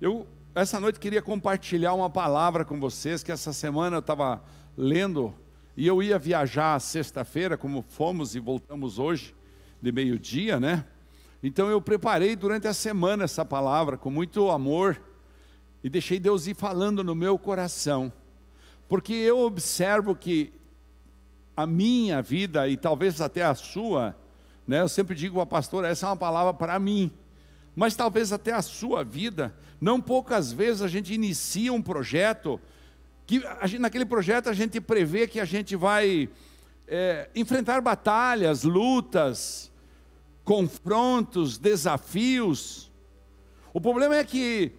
Eu, essa noite, queria compartilhar uma palavra com vocês, que essa semana eu estava lendo, e eu ia viajar sexta-feira, como fomos e voltamos hoje, de meio-dia, né? Então eu preparei durante a semana essa palavra com muito amor e deixei Deus ir falando no meu coração, porque eu observo que a minha vida e talvez até a sua, né? Eu sempre digo a pastora, essa é uma palavra para mim, mas talvez até a sua vida, não poucas vezes a gente inicia um projeto que gente, naquele projeto a gente prevê que a gente vai é, enfrentar batalhas, lutas, confrontos, desafios. O problema é que,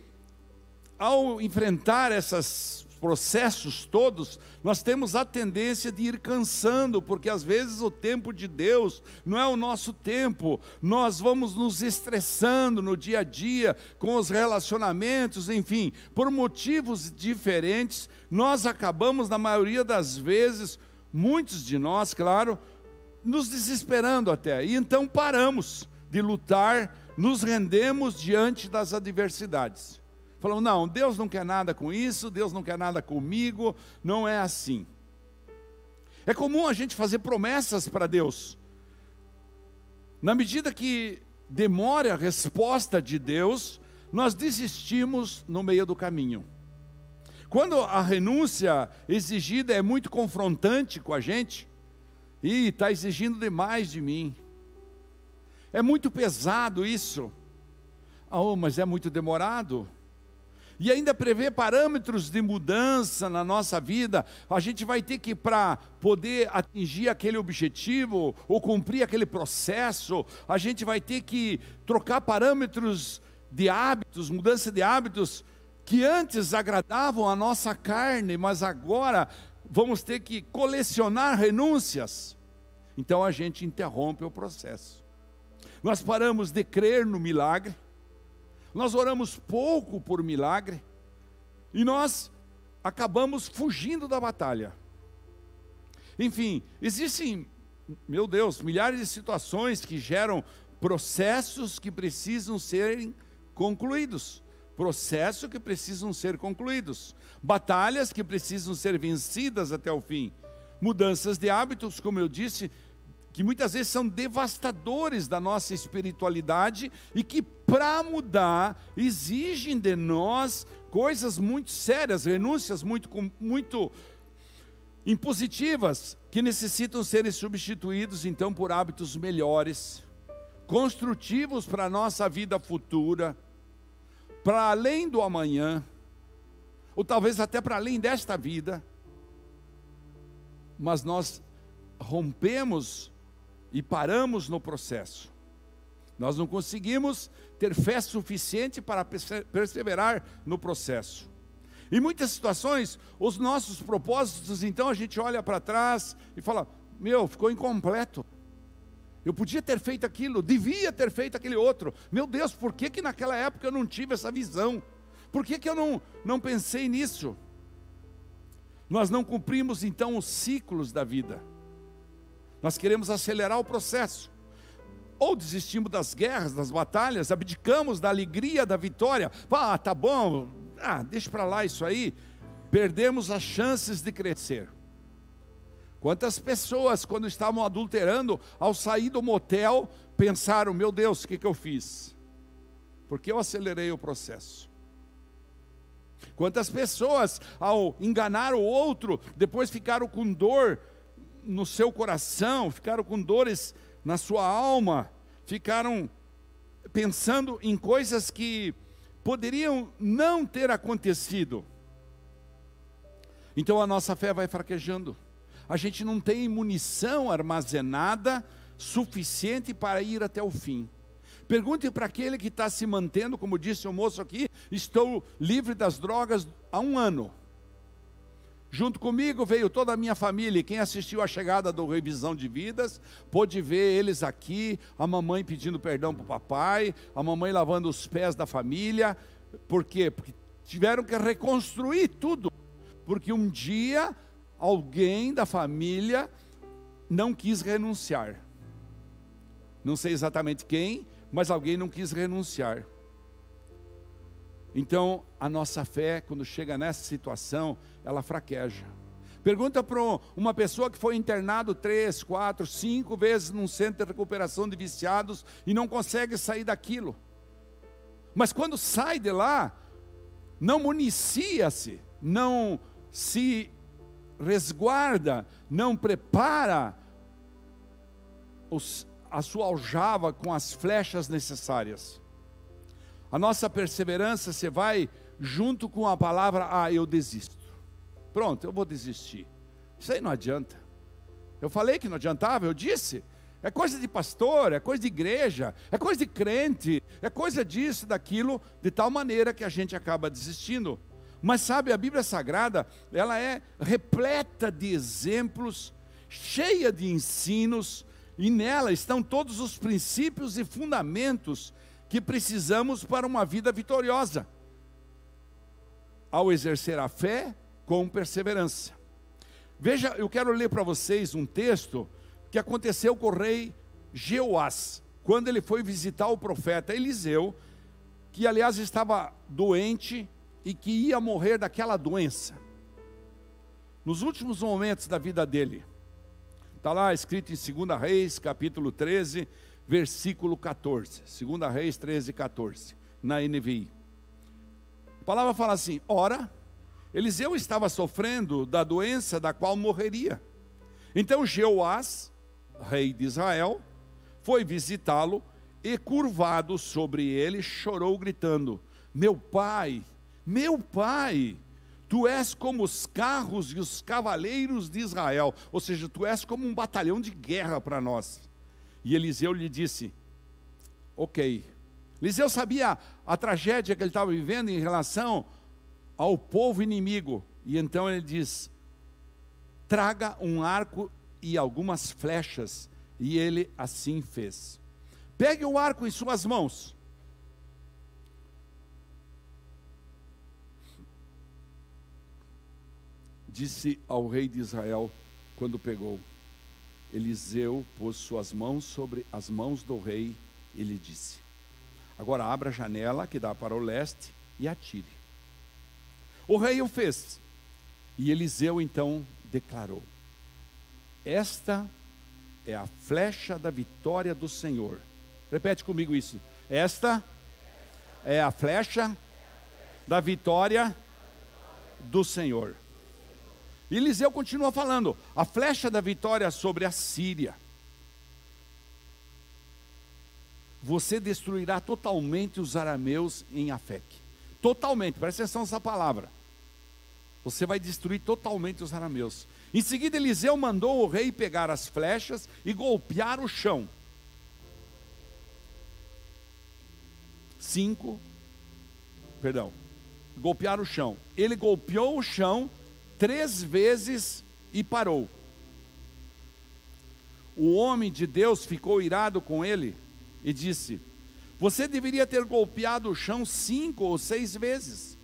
ao enfrentar esses processos todos, nós temos a tendência de ir cansando, porque às vezes o tempo de Deus não é o nosso tempo, nós vamos nos estressando no dia a dia, com os relacionamentos, enfim, por motivos diferentes, nós acabamos, na maioria das vezes, muitos de nós, claro, nos desesperando até. E então paramos de lutar, nos rendemos diante das adversidades. Falamos, não, Deus não quer nada com isso, Deus não quer nada comigo, não é assim. É comum a gente fazer promessas para Deus. Na medida que demora a resposta de Deus, nós desistimos no meio do caminho. Quando a renúncia exigida é muito confrontante com a gente, e está exigindo demais de mim. É muito pesado isso. Oh, mas é muito demorado. E ainda prevê parâmetros de mudança na nossa vida. A gente vai ter que, para poder atingir aquele objetivo ou cumprir aquele processo, a gente vai ter que trocar parâmetros de hábitos, mudança de hábitos que antes agradavam a nossa carne, mas agora vamos ter que colecionar renúncias. Então a gente interrompe o processo. Nós paramos de crer no milagre, nós oramos pouco por milagre, e nós acabamos fugindo da batalha. Enfim, existem, meu Deus, milhares de situações que geram processos que precisam serem concluídos processos que precisam ser concluídos, batalhas que precisam ser vencidas até o fim, mudanças de hábitos, como eu disse, que muitas vezes são devastadores da nossa espiritualidade e que, para mudar, exigem de nós coisas muito sérias, renúncias muito, muito impositivas, que necessitam serem substituídos então por hábitos melhores, construtivos para a nossa vida futura para além do amanhã, ou talvez até para além desta vida, mas nós rompemos e paramos no processo. Nós não conseguimos ter fé suficiente para perseverar no processo. Em muitas situações, os nossos propósitos, então a gente olha para trás e fala: meu, ficou incompleto. Eu podia ter feito aquilo, devia ter feito aquele outro. Meu Deus, por que, que naquela época eu não tive essa visão? Por que, que eu não, não pensei nisso? Nós não cumprimos então os ciclos da vida. Nós queremos acelerar o processo. Ou desistimos das guerras, das batalhas, abdicamos da alegria da vitória. Ah, tá bom, ah, deixa para lá isso aí. Perdemos as chances de crescer. Quantas pessoas, quando estavam adulterando, ao sair do motel, pensaram: meu Deus, o que, que eu fiz? Porque eu acelerei o processo. Quantas pessoas, ao enganar o outro, depois ficaram com dor no seu coração, ficaram com dores na sua alma, ficaram pensando em coisas que poderiam não ter acontecido. Então a nossa fé vai fraquejando a gente não tem munição armazenada suficiente para ir até o fim. Pergunte para aquele que está se mantendo, como disse o moço aqui, estou livre das drogas há um ano. Junto comigo veio toda a minha família. Quem assistiu à chegada do Revisão de Vidas, pôde ver eles aqui, a mamãe pedindo perdão para o papai, a mamãe lavando os pés da família. Por quê? Porque tiveram que reconstruir tudo. Porque um dia alguém da família não quis renunciar. Não sei exatamente quem, mas alguém não quis renunciar. Então, a nossa fé, quando chega nessa situação, ela fraqueja. Pergunta para uma pessoa que foi internado três, quatro, cinco vezes num centro de recuperação de viciados e não consegue sair daquilo. Mas quando sai de lá, não municia-se, não se resguarda, não prepara os, a sua aljava com as flechas necessárias. A nossa perseverança se vai junto com a palavra, ah, eu desisto. Pronto, eu vou desistir. Isso aí não adianta. Eu falei que não adiantava, eu disse. É coisa de pastor, é coisa de igreja, é coisa de crente, é coisa disso, daquilo, de tal maneira que a gente acaba desistindo. Mas sabe, a Bíblia Sagrada, ela é repleta de exemplos, cheia de ensinos, e nela estão todos os princípios e fundamentos que precisamos para uma vida vitoriosa. Ao exercer a fé com perseverança. Veja, eu quero ler para vocês um texto que aconteceu com o rei Jeoás, quando ele foi visitar o profeta Eliseu, que aliás estava doente e que ia morrer daquela doença. Nos últimos momentos da vida dele, está lá escrito em 2 Reis, capítulo 13, versículo 14. 2 Reis 13, 14, na NVI. A palavra fala assim: ora, Eliseu estava sofrendo da doença da qual morreria. Então Jeoás, rei de Israel, foi visitá-lo e, curvado sobre ele, chorou, gritando: Meu pai, meu pai, tu és como os carros e os cavaleiros de Israel, ou seja, tu és como um batalhão de guerra para nós. E Eliseu lhe disse: Ok. Eliseu sabia a tragédia que ele estava vivendo em relação ao povo inimigo. E então ele diz: traga um arco e algumas flechas. E ele assim fez. Pegue o arco em suas mãos. Disse ao rei de Israel quando pegou. Eliseu pôs suas mãos sobre as mãos do rei e lhe disse: Agora abra a janela que dá para o leste e atire. O rei o fez. E Eliseu então declarou: Esta é a flecha da vitória do Senhor. Repete comigo isso. Esta é a flecha da vitória do Senhor. Eliseu continua falando: a flecha da vitória sobre a Síria. Você destruirá totalmente os arameus em Afec. Totalmente, presta atenção nessa palavra você vai destruir totalmente os arameus. Em seguida, Eliseu mandou o rei pegar as flechas e golpear o chão. Cinco, perdão, golpear o chão. Ele golpeou o chão três vezes e parou. O homem de Deus ficou irado com ele e disse: Você deveria ter golpeado o chão cinco ou seis vezes.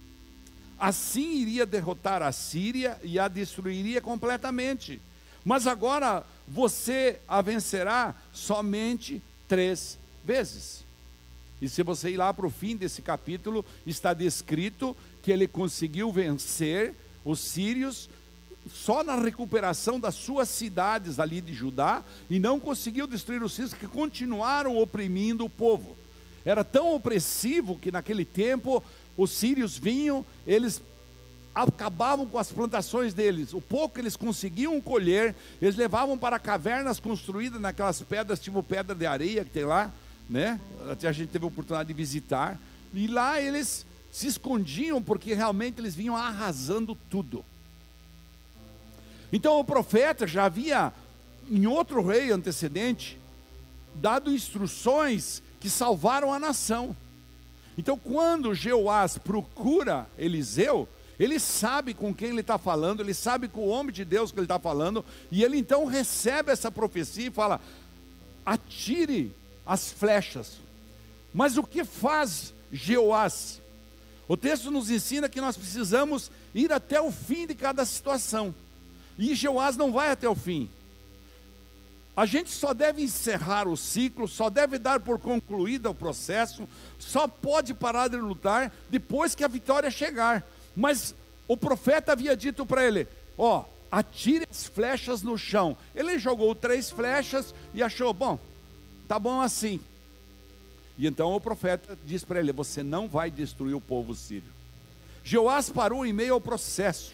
Assim iria derrotar a Síria e a destruiria completamente. Mas agora você a vencerá somente três vezes. E se você ir lá para o fim desse capítulo, está descrito que ele conseguiu vencer os sírios só na recuperação das suas cidades ali de Judá e não conseguiu destruir os sírios que continuaram oprimindo o povo. Era tão opressivo que naquele tempo os sírios vinham, eles acabavam com as plantações deles. O pouco que eles conseguiam colher, eles levavam para cavernas construídas naquelas pedras, tipo pedra de areia que tem lá, né? A gente teve a oportunidade de visitar. E lá eles se escondiam porque realmente eles vinham arrasando tudo. Então o profeta já havia, em outro rei antecedente, dado instruções que salvaram a nação. Então, quando Jeoás procura Eliseu, ele sabe com quem ele está falando, ele sabe com o homem de Deus que ele está falando, e ele então recebe essa profecia e fala: atire as flechas. Mas o que faz Jeoás? O texto nos ensina que nós precisamos ir até o fim de cada situação. E Jeoás não vai até o fim. A gente só deve encerrar o ciclo, só deve dar por concluído o processo, só pode parar de lutar depois que a vitória chegar. Mas o profeta havia dito para ele: Ó, atire as flechas no chão. Ele jogou três flechas e achou: Bom, tá bom assim. E então o profeta diz para ele: Você não vai destruir o povo sírio. Joás parou em meio ao processo.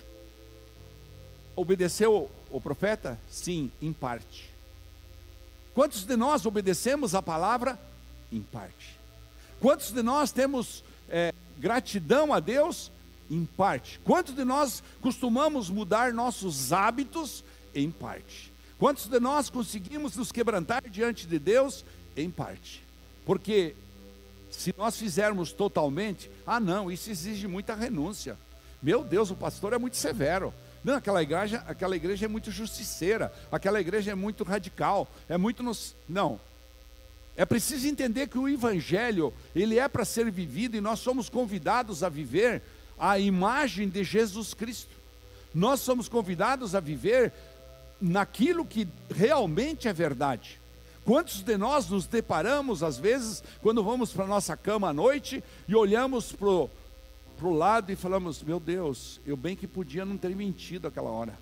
Obedeceu o profeta? Sim, em parte. Quantos de nós obedecemos a palavra? Em parte. Quantos de nós temos é, gratidão a Deus? Em parte. Quantos de nós costumamos mudar nossos hábitos? Em parte. Quantos de nós conseguimos nos quebrantar diante de Deus? Em parte. Porque se nós fizermos totalmente, ah não, isso exige muita renúncia. Meu Deus, o pastor é muito severo. Não, aquela igreja, aquela igreja é muito justiceira, aquela igreja é muito radical, é muito nos... não. É preciso entender que o evangelho, ele é para ser vivido e nós somos convidados a viver a imagem de Jesus Cristo. Nós somos convidados a viver naquilo que realmente é verdade. Quantos de nós nos deparamos, às vezes, quando vamos para a nossa cama à noite e olhamos para o lado e falamos: Meu Deus, eu bem que podia não ter mentido aquela hora.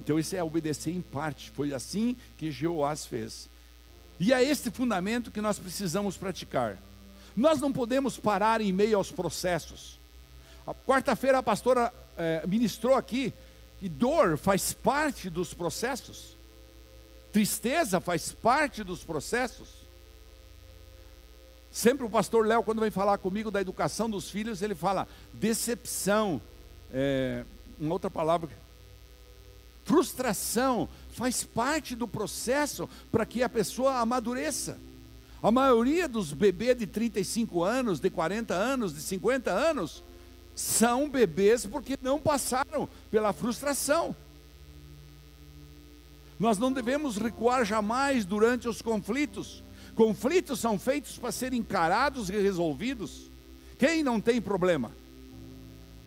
Então, isso é obedecer em parte. Foi assim que Jeoás fez. E é este fundamento que nós precisamos praticar. Nós não podemos parar em meio aos processos. Quarta-feira a pastora eh, ministrou aqui que dor faz parte dos processos. Tristeza faz parte dos processos. Sempre o pastor Léo, quando vem falar comigo da educação dos filhos, ele fala decepção, é, uma outra palavra, frustração, faz parte do processo para que a pessoa amadureça. A maioria dos bebês de 35 anos, de 40 anos, de 50 anos, são bebês porque não passaram pela frustração. Nós não devemos recuar jamais durante os conflitos. Conflitos são feitos para serem encarados e resolvidos. Quem não tem problema?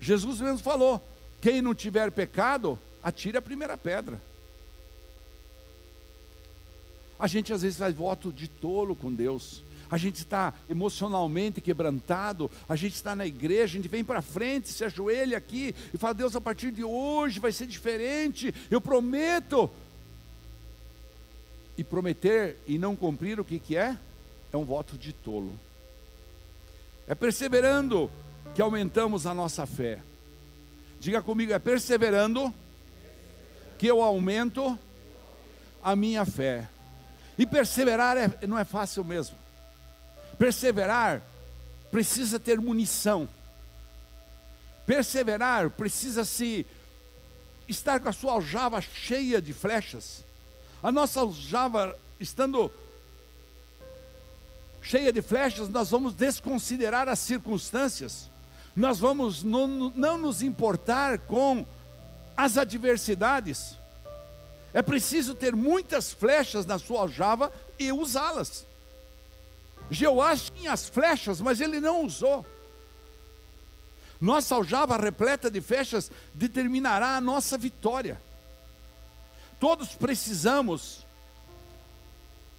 Jesus mesmo falou: quem não tiver pecado, atire a primeira pedra. A gente às vezes faz voto de tolo com Deus. A gente está emocionalmente quebrantado, a gente está na igreja, a gente vem para frente, se ajoelha aqui e fala: Deus, a partir de hoje vai ser diferente, eu prometo e prometer e não cumprir, o que, que é? É um voto de tolo. É perseverando que aumentamos a nossa fé. Diga comigo, é perseverando que eu aumento a minha fé. E perseverar é, não é fácil mesmo. Perseverar precisa ter munição. Perseverar precisa se estar com a sua aljava cheia de flechas. A nossa aljava estando cheia de flechas, nós vamos desconsiderar as circunstâncias, nós vamos não, não nos importar com as adversidades. É preciso ter muitas flechas na sua aljava e usá-las. Jeoás tinha as flechas, mas ele não usou. Nossa aljava repleta de flechas determinará a nossa vitória. Todos precisamos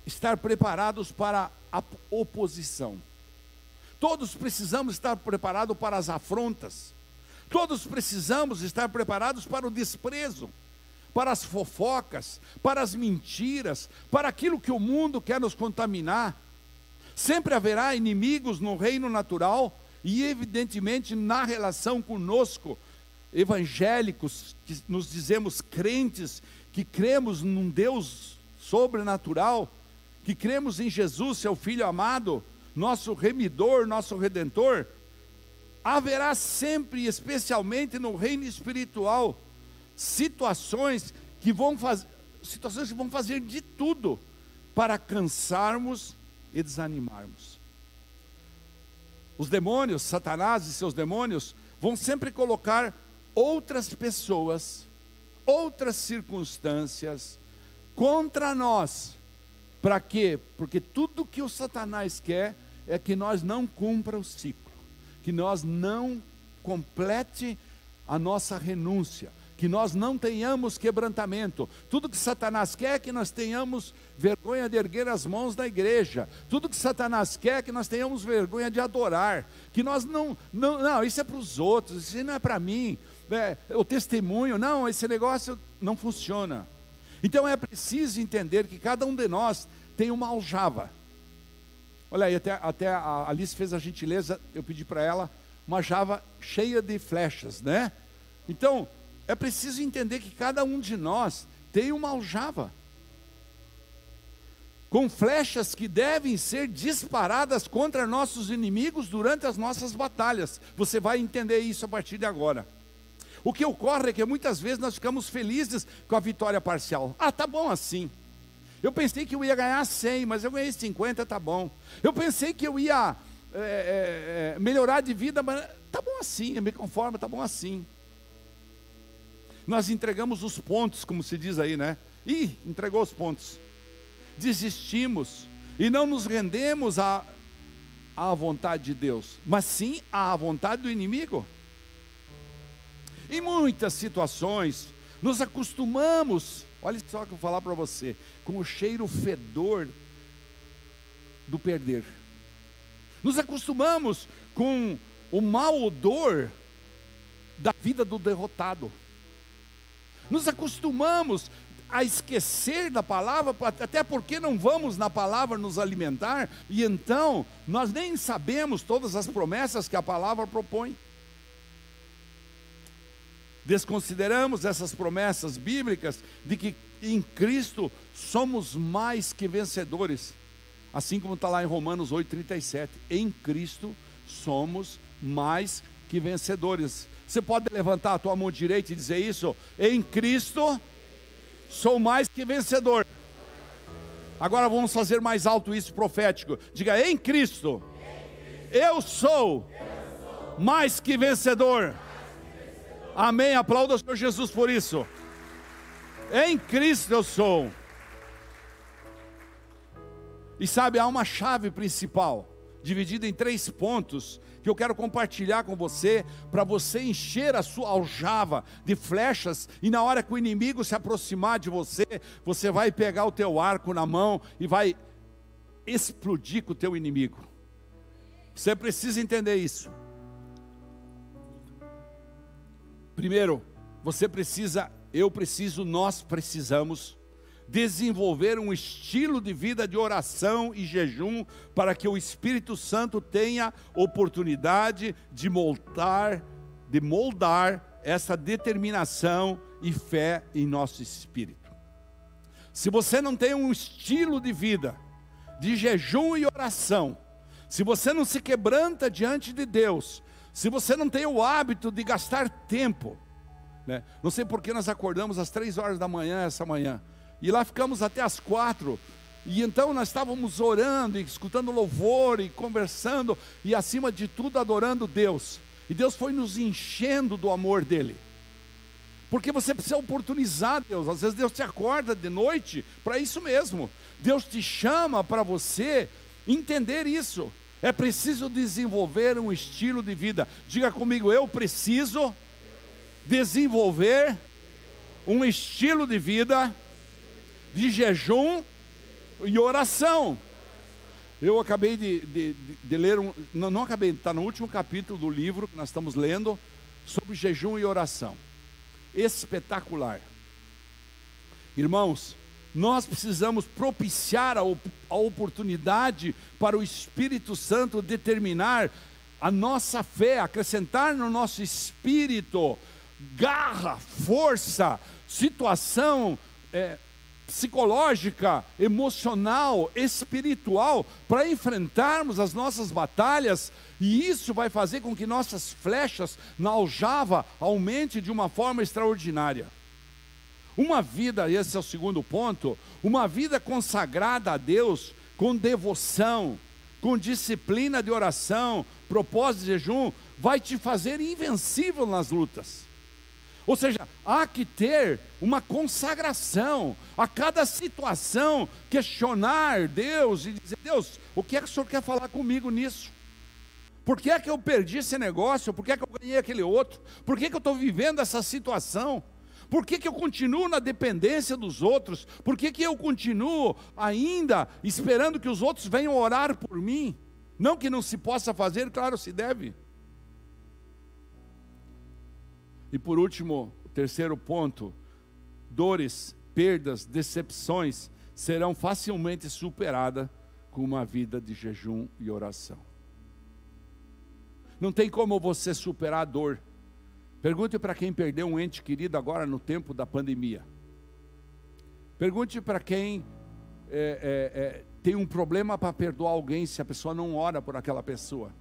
estar preparados para a oposição. Todos precisamos estar preparados para as afrontas. Todos precisamos estar preparados para o desprezo, para as fofocas, para as mentiras, para aquilo que o mundo quer nos contaminar. Sempre haverá inimigos no reino natural e, evidentemente, na relação conosco, evangélicos, que nos dizemos crentes que cremos num Deus sobrenatural, que cremos em Jesus, seu Filho amado, nosso remidor, nosso redentor, haverá sempre, especialmente no reino espiritual, situações que vão fazer, situações que vão fazer de tudo para cansarmos e desanimarmos. Os demônios, Satanás e seus demônios, vão sempre colocar outras pessoas outras circunstâncias contra nós. Para quê? Porque tudo que o Satanás quer é que nós não cumpra o ciclo, que nós não complete a nossa renúncia, que nós não tenhamos quebrantamento. Tudo que Satanás quer é que nós tenhamos vergonha de erguer as mãos da igreja. Tudo que Satanás quer é que nós tenhamos vergonha de adorar. Que nós não, não, não, isso é para os outros, isso não é para mim. É, o testemunho, não, esse negócio não funciona. Então é preciso entender que cada um de nós tem uma aljava. Olha aí, até, até a Alice fez a gentileza, eu pedi para ela uma java cheia de flechas, né? Então, é preciso entender que cada um de nós tem uma aljava com flechas que devem ser disparadas contra nossos inimigos durante as nossas batalhas. Você vai entender isso a partir de agora. O que ocorre é que muitas vezes nós ficamos felizes com a vitória parcial. Ah, tá bom assim. Eu pensei que eu ia ganhar 100, mas eu ganhei 50, tá bom. Eu pensei que eu ia é, é, melhorar de vida, mas tá bom assim, eu me conformo, tá bom assim nós entregamos os pontos, como se diz aí, né? Ih, entregou os pontos. Desistimos e não nos rendemos à, à vontade de Deus, mas sim à vontade do inimigo. Em muitas situações, nos acostumamos, olha só o que eu vou falar para você, com o cheiro fedor do perder. Nos acostumamos com o mau odor da vida do derrotado. Nos acostumamos a esquecer da palavra, até porque não vamos na palavra nos alimentar, e então nós nem sabemos todas as promessas que a palavra propõe. Desconsideramos essas promessas bíblicas de que em Cristo somos mais que vencedores, assim como está lá em Romanos 8,37. Em Cristo somos mais que vencedores. Você pode levantar a tua mão direita e dizer isso? Em Cristo sou mais que vencedor. Agora vamos fazer mais alto isso profético. Diga: em Cristo, eu sou mais que vencedor. Amém. Aplauda o Senhor Jesus por isso. Em Cristo eu sou. E sabe, há uma chave principal, dividida em três pontos, que eu quero compartilhar com você, para você encher a sua aljava de flechas, e na hora que o inimigo se aproximar de você, você vai pegar o teu arco na mão e vai explodir com o teu inimigo. Você precisa entender isso. Primeiro, você precisa, eu preciso, nós precisamos desenvolver um estilo de vida de oração e jejum para que o Espírito Santo tenha oportunidade de moldar, de moldar essa determinação e fé em nosso espírito. Se você não tem um estilo de vida de jejum e oração, se você não se quebranta diante de Deus, se você não tem o hábito de gastar tempo, né? não sei por que nós acordamos às três horas da manhã essa manhã, e lá ficamos até as quatro. E então nós estávamos orando, e escutando louvor e conversando, e acima de tudo adorando Deus. E Deus foi nos enchendo do amor dEle. Porque você precisa oportunizar Deus. Às vezes Deus te acorda de noite para isso mesmo. Deus te chama para você entender isso. É preciso desenvolver um estilo de vida. Diga comigo, eu preciso desenvolver um estilo de vida de jejum e oração. Eu acabei de, de, de ler, um, não, não acabei, está no último capítulo do livro que nós estamos lendo, sobre jejum e oração. Espetacular. Irmãos, nós precisamos propiciar a, a oportunidade para o Espírito Santo determinar a nossa fé, acrescentar no nosso espírito garra, força, situação, é, psicológica, emocional, espiritual, para enfrentarmos as nossas batalhas, e isso vai fazer com que nossas flechas na aljava aumente de uma forma extraordinária. Uma vida, esse é o segundo ponto, uma vida consagrada a Deus, com devoção, com disciplina de oração, propósito de jejum, vai te fazer invencível nas lutas. Ou seja, há que ter uma consagração a cada situação, questionar Deus e dizer: Deus, o que é que o Senhor quer falar comigo nisso? Por que é que eu perdi esse negócio? Por que é que eu ganhei aquele outro? Por que, é que eu estou vivendo essa situação? Por que, que eu continuo na dependência dos outros? Por que, que eu continuo ainda esperando que os outros venham orar por mim? Não que não se possa fazer, claro, se deve. E por último, terceiro ponto: dores, perdas, decepções serão facilmente superadas com uma vida de jejum e oração. Não tem como você superar a dor. Pergunte para quem perdeu um ente querido agora no tempo da pandemia. Pergunte para quem é, é, é, tem um problema para perdoar alguém se a pessoa não ora por aquela pessoa.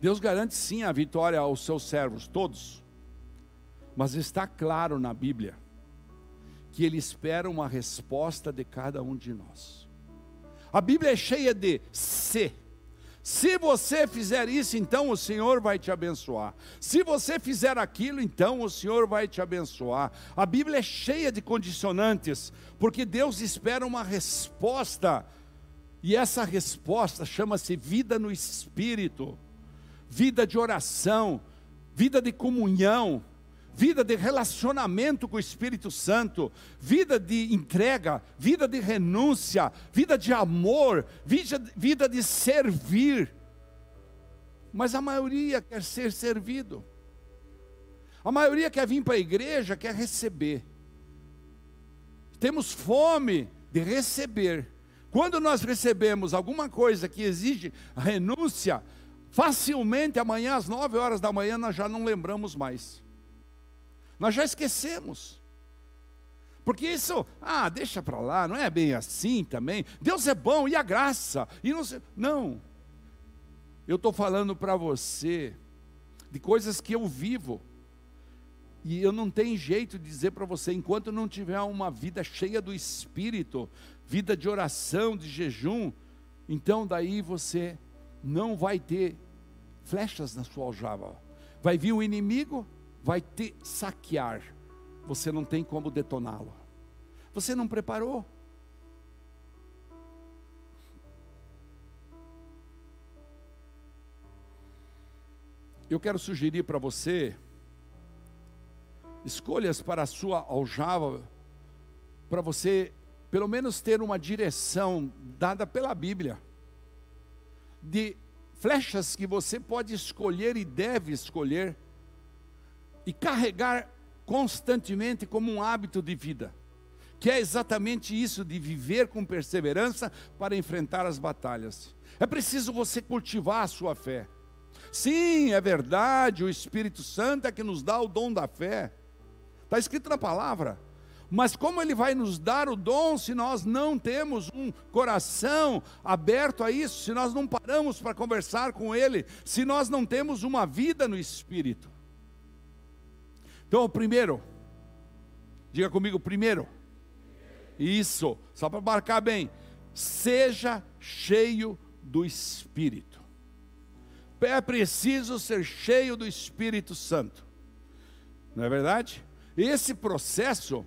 Deus garante sim a vitória aos seus servos, todos. Mas está claro na Bíblia que Ele espera uma resposta de cada um de nós. A Bíblia é cheia de se. Se você fizer isso, então o Senhor vai te abençoar. Se você fizer aquilo, então o Senhor vai te abençoar. A Bíblia é cheia de condicionantes, porque Deus espera uma resposta. E essa resposta chama-se vida no espírito, vida de oração, vida de comunhão, vida de relacionamento com o Espírito Santo, vida de entrega, vida de renúncia, vida de amor, vida, vida de servir. Mas a maioria quer ser servido. A maioria quer vir para a igreja, quer receber. Temos fome de receber. Quando nós recebemos alguma coisa que exige renúncia, facilmente amanhã às nove horas da manhã nós já não lembramos mais. Nós já esquecemos. Porque isso, ah, deixa para lá, não é bem assim também. Deus é bom e a graça. E não, não. Eu estou falando para você de coisas que eu vivo. E eu não tenho jeito de dizer para você, enquanto não tiver uma vida cheia do Espírito, vida de oração, de jejum, então daí você não vai ter flechas na sua aljava. Vai vir o inimigo, vai te saquear, você não tem como detoná-lo. Você não preparou. Eu quero sugerir para você escolhas para a sua aljava, para você pelo menos ter uma direção dada pela Bíblia, de flechas que você pode escolher e deve escolher e carregar constantemente como um hábito de vida, que é exatamente isso de viver com perseverança para enfrentar as batalhas. É preciso você cultivar a sua fé. Sim, é verdade, o Espírito Santo é que nos dá o dom da fé. Está escrito na palavra. Mas como ele vai nos dar o dom se nós não temos um coração aberto a isso, se nós não paramos para conversar com ele, se nós não temos uma vida no espírito? Então, primeiro, diga comigo, primeiro, isso, só para marcar bem, seja cheio do Espírito. É preciso ser cheio do Espírito Santo, não é verdade? Esse processo,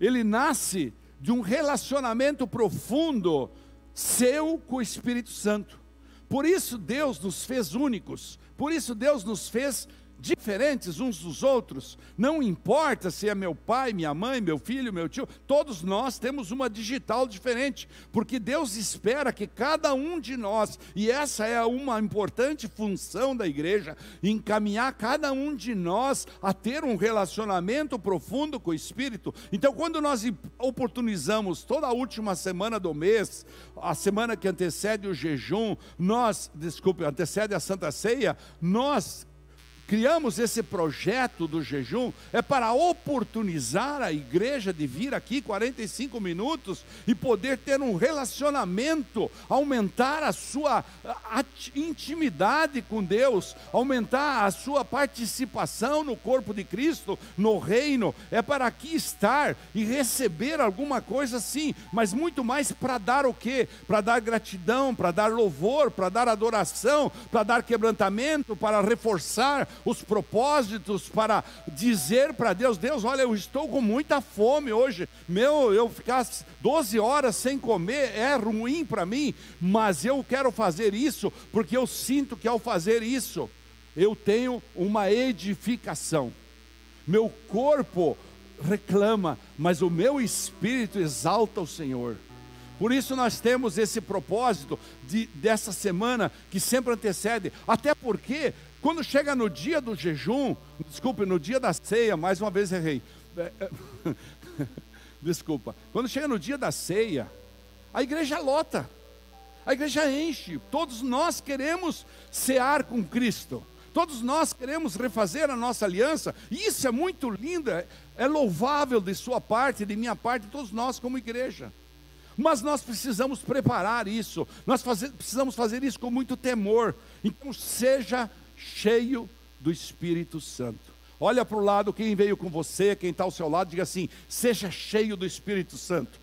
ele nasce de um relacionamento profundo seu com o Espírito Santo. Por isso Deus nos fez únicos, por isso Deus nos fez diferentes uns dos outros, não importa se é meu pai, minha mãe, meu filho, meu tio, todos nós temos uma digital diferente, porque Deus espera que cada um de nós, e essa é uma importante função da igreja, encaminhar cada um de nós a ter um relacionamento profundo com o Espírito. Então, quando nós oportunizamos toda a última semana do mês, a semana que antecede o jejum, nós, desculpe, antecede a Santa Ceia, nós criamos esse projeto do jejum é para oportunizar a igreja de vir aqui 45 minutos e poder ter um relacionamento, aumentar a sua intimidade com Deus, aumentar a sua participação no corpo de Cristo, no reino. É para aqui estar e receber alguma coisa sim, mas muito mais para dar o quê? Para dar gratidão, para dar louvor, para dar adoração, para dar quebrantamento, para reforçar os propósitos para dizer para Deus: Deus, olha, eu estou com muita fome hoje. Meu, eu ficar 12 horas sem comer é ruim para mim, mas eu quero fazer isso porque eu sinto que ao fazer isso eu tenho uma edificação. meu corpo reclama, mas o meu espírito exalta o Senhor. Por isso nós temos esse propósito de, dessa semana que sempre antecede, até porque quando chega no dia do jejum, desculpe, no dia da ceia, mais uma vez errei. É, é, desculpa. Quando chega no dia da ceia, a igreja lota, a igreja enche. Todos nós queremos cear com Cristo. Todos nós queremos refazer a nossa aliança, e isso é muito lindo, é, é louvável de sua parte, de minha parte, todos nós como igreja. Mas nós precisamos preparar isso, nós fazer, precisamos fazer isso com muito temor. Então, seja cheio do Espírito Santo. Olha para o lado, quem veio com você, quem está ao seu lado, diga assim: seja cheio do Espírito Santo.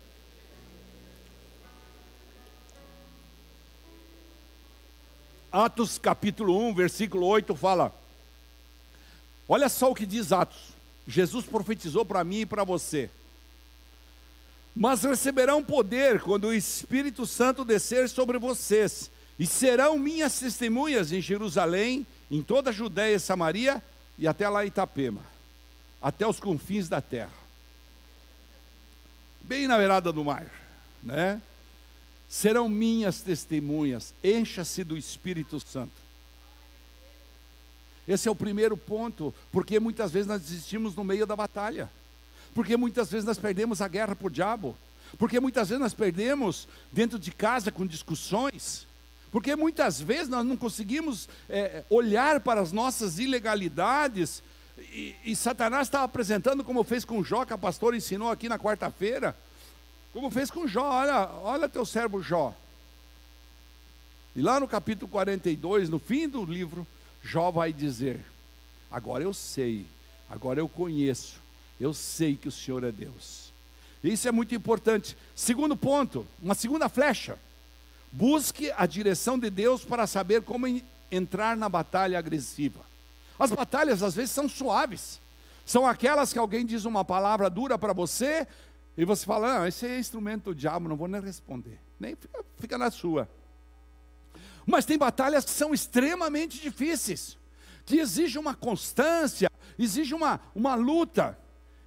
Atos capítulo 1, versículo 8 fala: Olha só o que diz Atos. Jesus profetizou para mim e para você. Mas receberão poder quando o Espírito Santo descer sobre vocês, e serão minhas testemunhas em Jerusalém, em toda a Judéia e Samaria e até lá Itapema, até os confins da terra. Bem na beirada do mar, né? Serão minhas testemunhas, encha-se do Espírito Santo. Esse é o primeiro ponto, porque muitas vezes nós desistimos no meio da batalha, porque muitas vezes nós perdemos a guerra por diabo, porque muitas vezes nós perdemos dentro de casa com discussões, porque muitas vezes nós não conseguimos é, olhar para as nossas ilegalidades, e, e Satanás estava apresentando, como fez com Jó, que a pastora ensinou aqui na quarta-feira, como fez com Jó, olha, olha teu servo Jó. E lá no capítulo 42, no fim do livro, Jó vai dizer: Agora eu sei, agora eu conheço, eu sei que o Senhor é Deus. Isso é muito importante. Segundo ponto, uma segunda flecha. Busque a direção de Deus para saber como entrar na batalha agressiva. As batalhas às vezes são suaves. São aquelas que alguém diz uma palavra dura para você e você fala: "Não, esse é instrumento do diabo, não vou nem responder". Nem fica, fica na sua. Mas tem batalhas que são extremamente difíceis, que exigem uma constância, exigem uma, uma luta.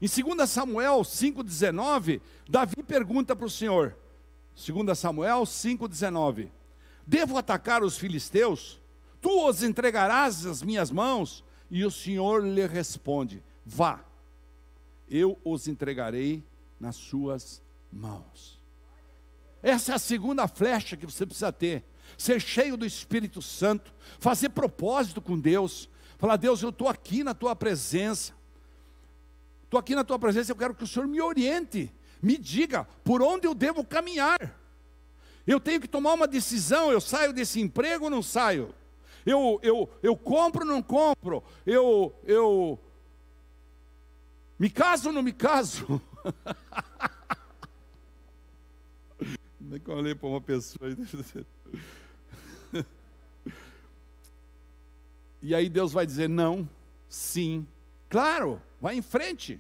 Em 2 Samuel 5,19, Davi pergunta para o Senhor: 2 Samuel 5,19: Devo atacar os filisteus? Tu os entregarás às minhas mãos? E o Senhor lhe responde: Vá, eu os entregarei nas suas mãos. Essa é a segunda flecha que você precisa ter. Ser cheio do Espírito Santo, fazer propósito com Deus, falar: Deus, eu estou aqui na tua presença, estou aqui na tua presença, eu quero que o Senhor me oriente, me diga por onde eu devo caminhar. Eu tenho que tomar uma decisão, eu saio desse emprego ou não saio? Eu, eu, eu compro ou não compro? Eu, eu me caso ou não me caso? Que eu olhei para uma pessoa. E aí Deus vai dizer não, sim, claro, vai em frente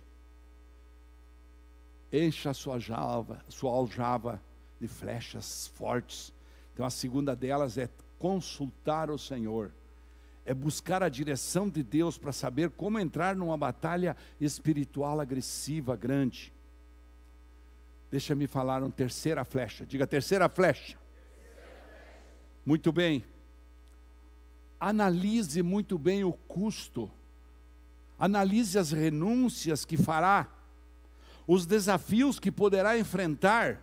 encha a sua java, sua aljava de flechas fortes. Então a segunda delas é consultar o Senhor, é buscar a direção de Deus para saber como entrar numa batalha espiritual agressiva grande. Deixa-me falar uma terceira flecha. Diga terceira flecha. Muito bem. Analise muito bem o custo. Analise as renúncias que fará os desafios que poderá enfrentar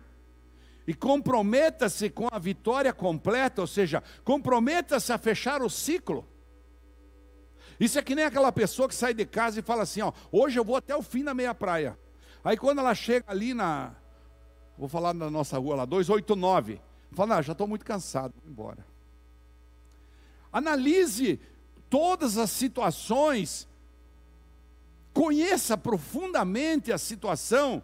e comprometa-se com a vitória completa, ou seja, comprometa-se a fechar o ciclo. Isso é que nem aquela pessoa que sai de casa e fala assim: ó, hoje eu vou até o fim da meia praia. Aí quando ela chega ali na, vou falar na nossa rua lá, 289, fala: ah, já estou muito cansado, vou embora. Analise todas as situações conheça profundamente a situação,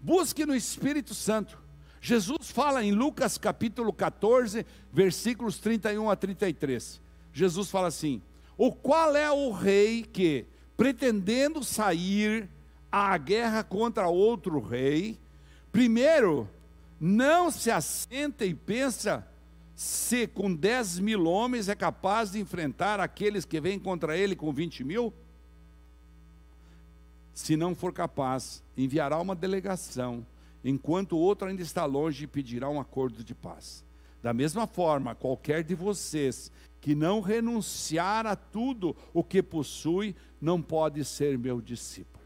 busque no Espírito Santo. Jesus fala em Lucas capítulo 14, versículos 31 a 33. Jesus fala assim: O qual é o rei que, pretendendo sair à guerra contra outro rei, primeiro não se assenta e pensa se com 10 mil homens é capaz de enfrentar aqueles que vêm contra ele com 20 mil? Se não for capaz, enviará uma delegação, enquanto o outro ainda está longe e pedirá um acordo de paz. Da mesma forma, qualquer de vocês que não renunciar a tudo o que possui, não pode ser meu discípulo.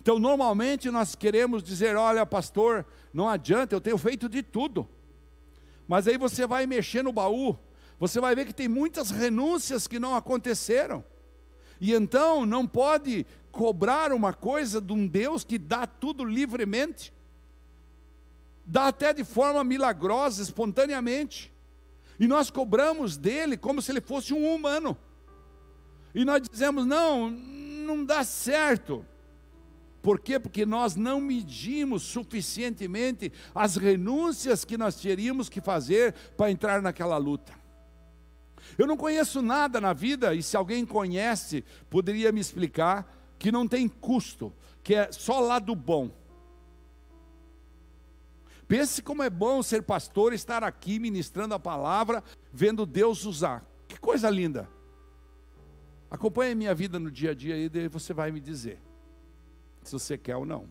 Então, normalmente nós queremos dizer: olha, pastor, não adianta, eu tenho feito de tudo. Mas aí você vai mexer no baú, você vai ver que tem muitas renúncias que não aconteceram. E então não pode cobrar uma coisa de um Deus que dá tudo livremente, dá até de forma milagrosa, espontaneamente. E nós cobramos dele como se ele fosse um humano. E nós dizemos: não, não dá certo. Por quê? Porque nós não medimos suficientemente as renúncias que nós teríamos que fazer para entrar naquela luta. Eu não conheço nada na vida, e se alguém conhece, poderia me explicar, que não tem custo, que é só lado bom. Pense como é bom ser pastor, estar aqui ministrando a palavra, vendo Deus usar. Que coisa linda. Acompanhe a minha vida no dia a dia e daí você vai me dizer se você quer ou não.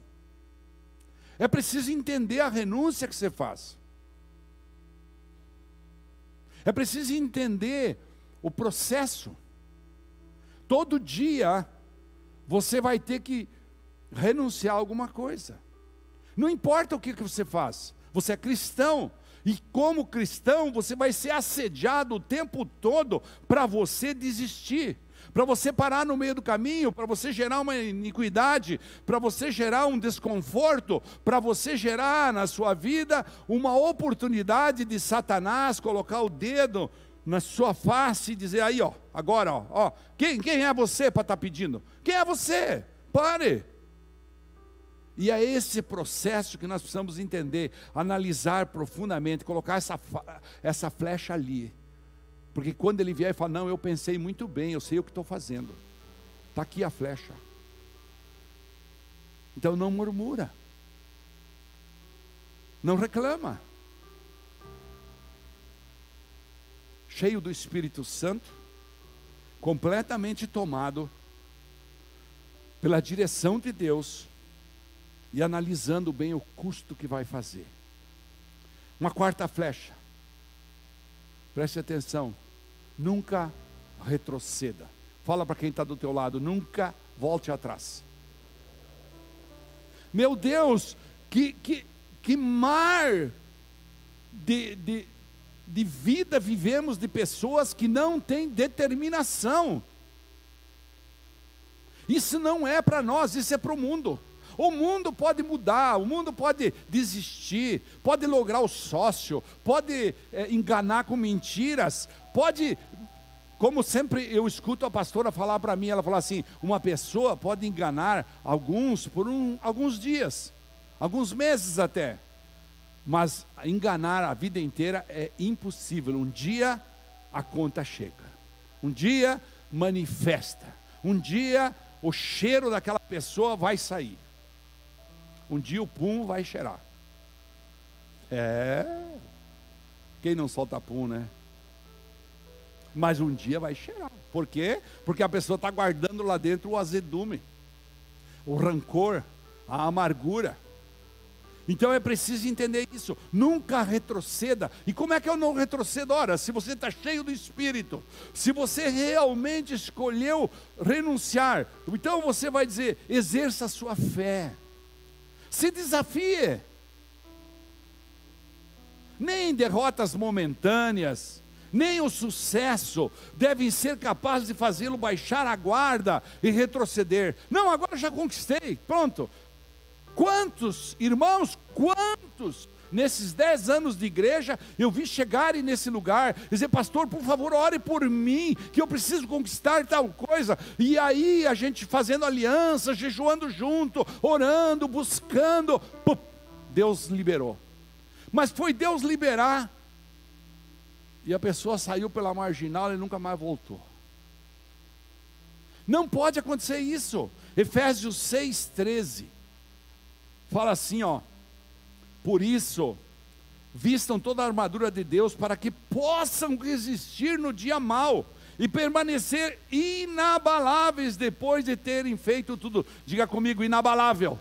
É preciso entender a renúncia que você faz. É preciso entender o processo. Todo dia você vai ter que renunciar a alguma coisa. Não importa o que, que você faz, você é cristão. E como cristão, você vai ser assediado o tempo todo para você desistir para você parar no meio do caminho, para você gerar uma iniquidade, para você gerar um desconforto, para você gerar na sua vida uma oportunidade de Satanás colocar o dedo na sua face e dizer aí, ó, agora, ó, ó quem, quem é você para estar tá pedindo? Quem é você? Pare. E é esse processo que nós precisamos entender, analisar profundamente, colocar essa, essa flecha ali porque quando ele vier e falar, não, eu pensei muito bem, eu sei o que estou fazendo. Está aqui a flecha. Então não murmura. Não reclama. Cheio do Espírito Santo, completamente tomado pela direção de Deus e analisando bem o custo que vai fazer. Uma quarta flecha. Preste atenção. Nunca retroceda. Fala para quem está do teu lado, nunca volte atrás. Meu Deus, que, que, que mar de, de, de vida vivemos de pessoas que não têm determinação. Isso não é para nós, isso é para o mundo. O mundo pode mudar, o mundo pode desistir, pode lograr o sócio, pode é, enganar com mentiras, pode, como sempre eu escuto a pastora falar para mim, ela fala assim: uma pessoa pode enganar alguns por um, alguns dias, alguns meses até, mas enganar a vida inteira é impossível. Um dia a conta chega, um dia manifesta, um dia o cheiro daquela pessoa vai sair um dia o pum vai cheirar. É. Quem não solta pum, né? Mas um dia vai cheirar. Por quê? Porque a pessoa está guardando lá dentro o azedume, o rancor, a amargura. Então é preciso entender isso. Nunca retroceda. E como é que eu não retrocedo? Ora, se você está cheio do Espírito, se você realmente escolheu renunciar, então você vai dizer: exerça a sua fé. Se desafie. Nem derrotas momentâneas, nem o sucesso devem ser capazes de fazê-lo baixar a guarda e retroceder. Não, agora já conquistei, pronto. Quantos, irmãos, quantos nesses dez anos de igreja, eu vi chegarem nesse lugar, dizer, pastor, por favor, ore por mim, que eu preciso conquistar tal coisa. E aí a gente fazendo aliança, jejuando junto, orando, buscando, Deus liberou. Mas foi Deus liberar, e a pessoa saiu pela marginal e nunca mais voltou. Não pode acontecer isso. Efésios 6,13 fala assim: ó, por isso, vistam toda a armadura de Deus para que possam resistir no dia mal e permanecer inabaláveis depois de terem feito tudo. Diga comigo, inabalável.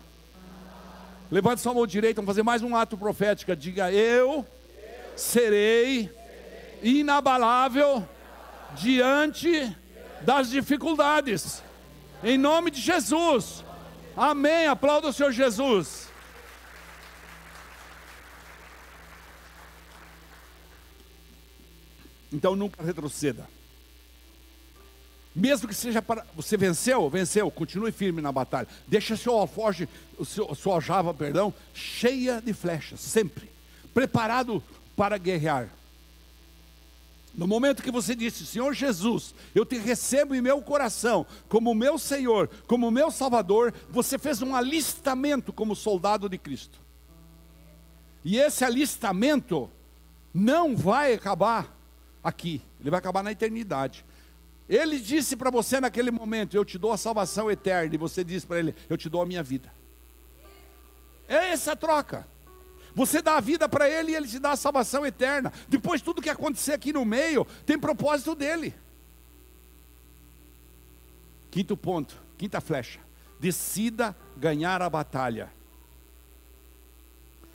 Levante sua mão direita, vamos fazer mais um ato profético. Diga, eu serei inabalável diante das dificuldades. Em nome de Jesus. Amém. Aplauda o Senhor Jesus. Então nunca retroceda. Mesmo que seja para. Você venceu? Venceu. Continue firme na batalha. Deixa seu alforge, seu, sua aljava, perdão, cheia de flechas, sempre. Preparado para guerrear. No momento que você disse, Senhor Jesus, eu te recebo em meu coração como meu Senhor, como meu Salvador, você fez um alistamento como soldado de Cristo. E esse alistamento não vai acabar aqui, ele vai acabar na eternidade. Ele disse para você naquele momento: Eu te dou a salvação eterna. E você disse para ele: Eu te dou a minha vida. É essa troca. Você dá a vida para ele e ele te dá a salvação eterna. Depois, tudo que acontecer aqui no meio tem propósito dele. Quinto ponto, quinta flecha. Decida ganhar a batalha.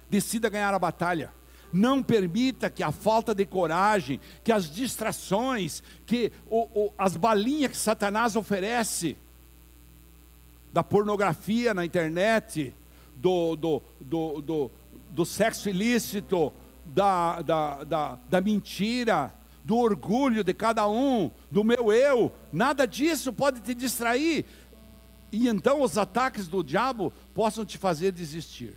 Decida ganhar a batalha. Não permita que a falta de coragem, que as distrações, que o, o, as balinhas que Satanás oferece, da pornografia na internet, do, do, do, do, do sexo ilícito, da, da, da, da mentira, do orgulho de cada um, do meu eu, nada disso pode te distrair. E então os ataques do diabo possam te fazer desistir.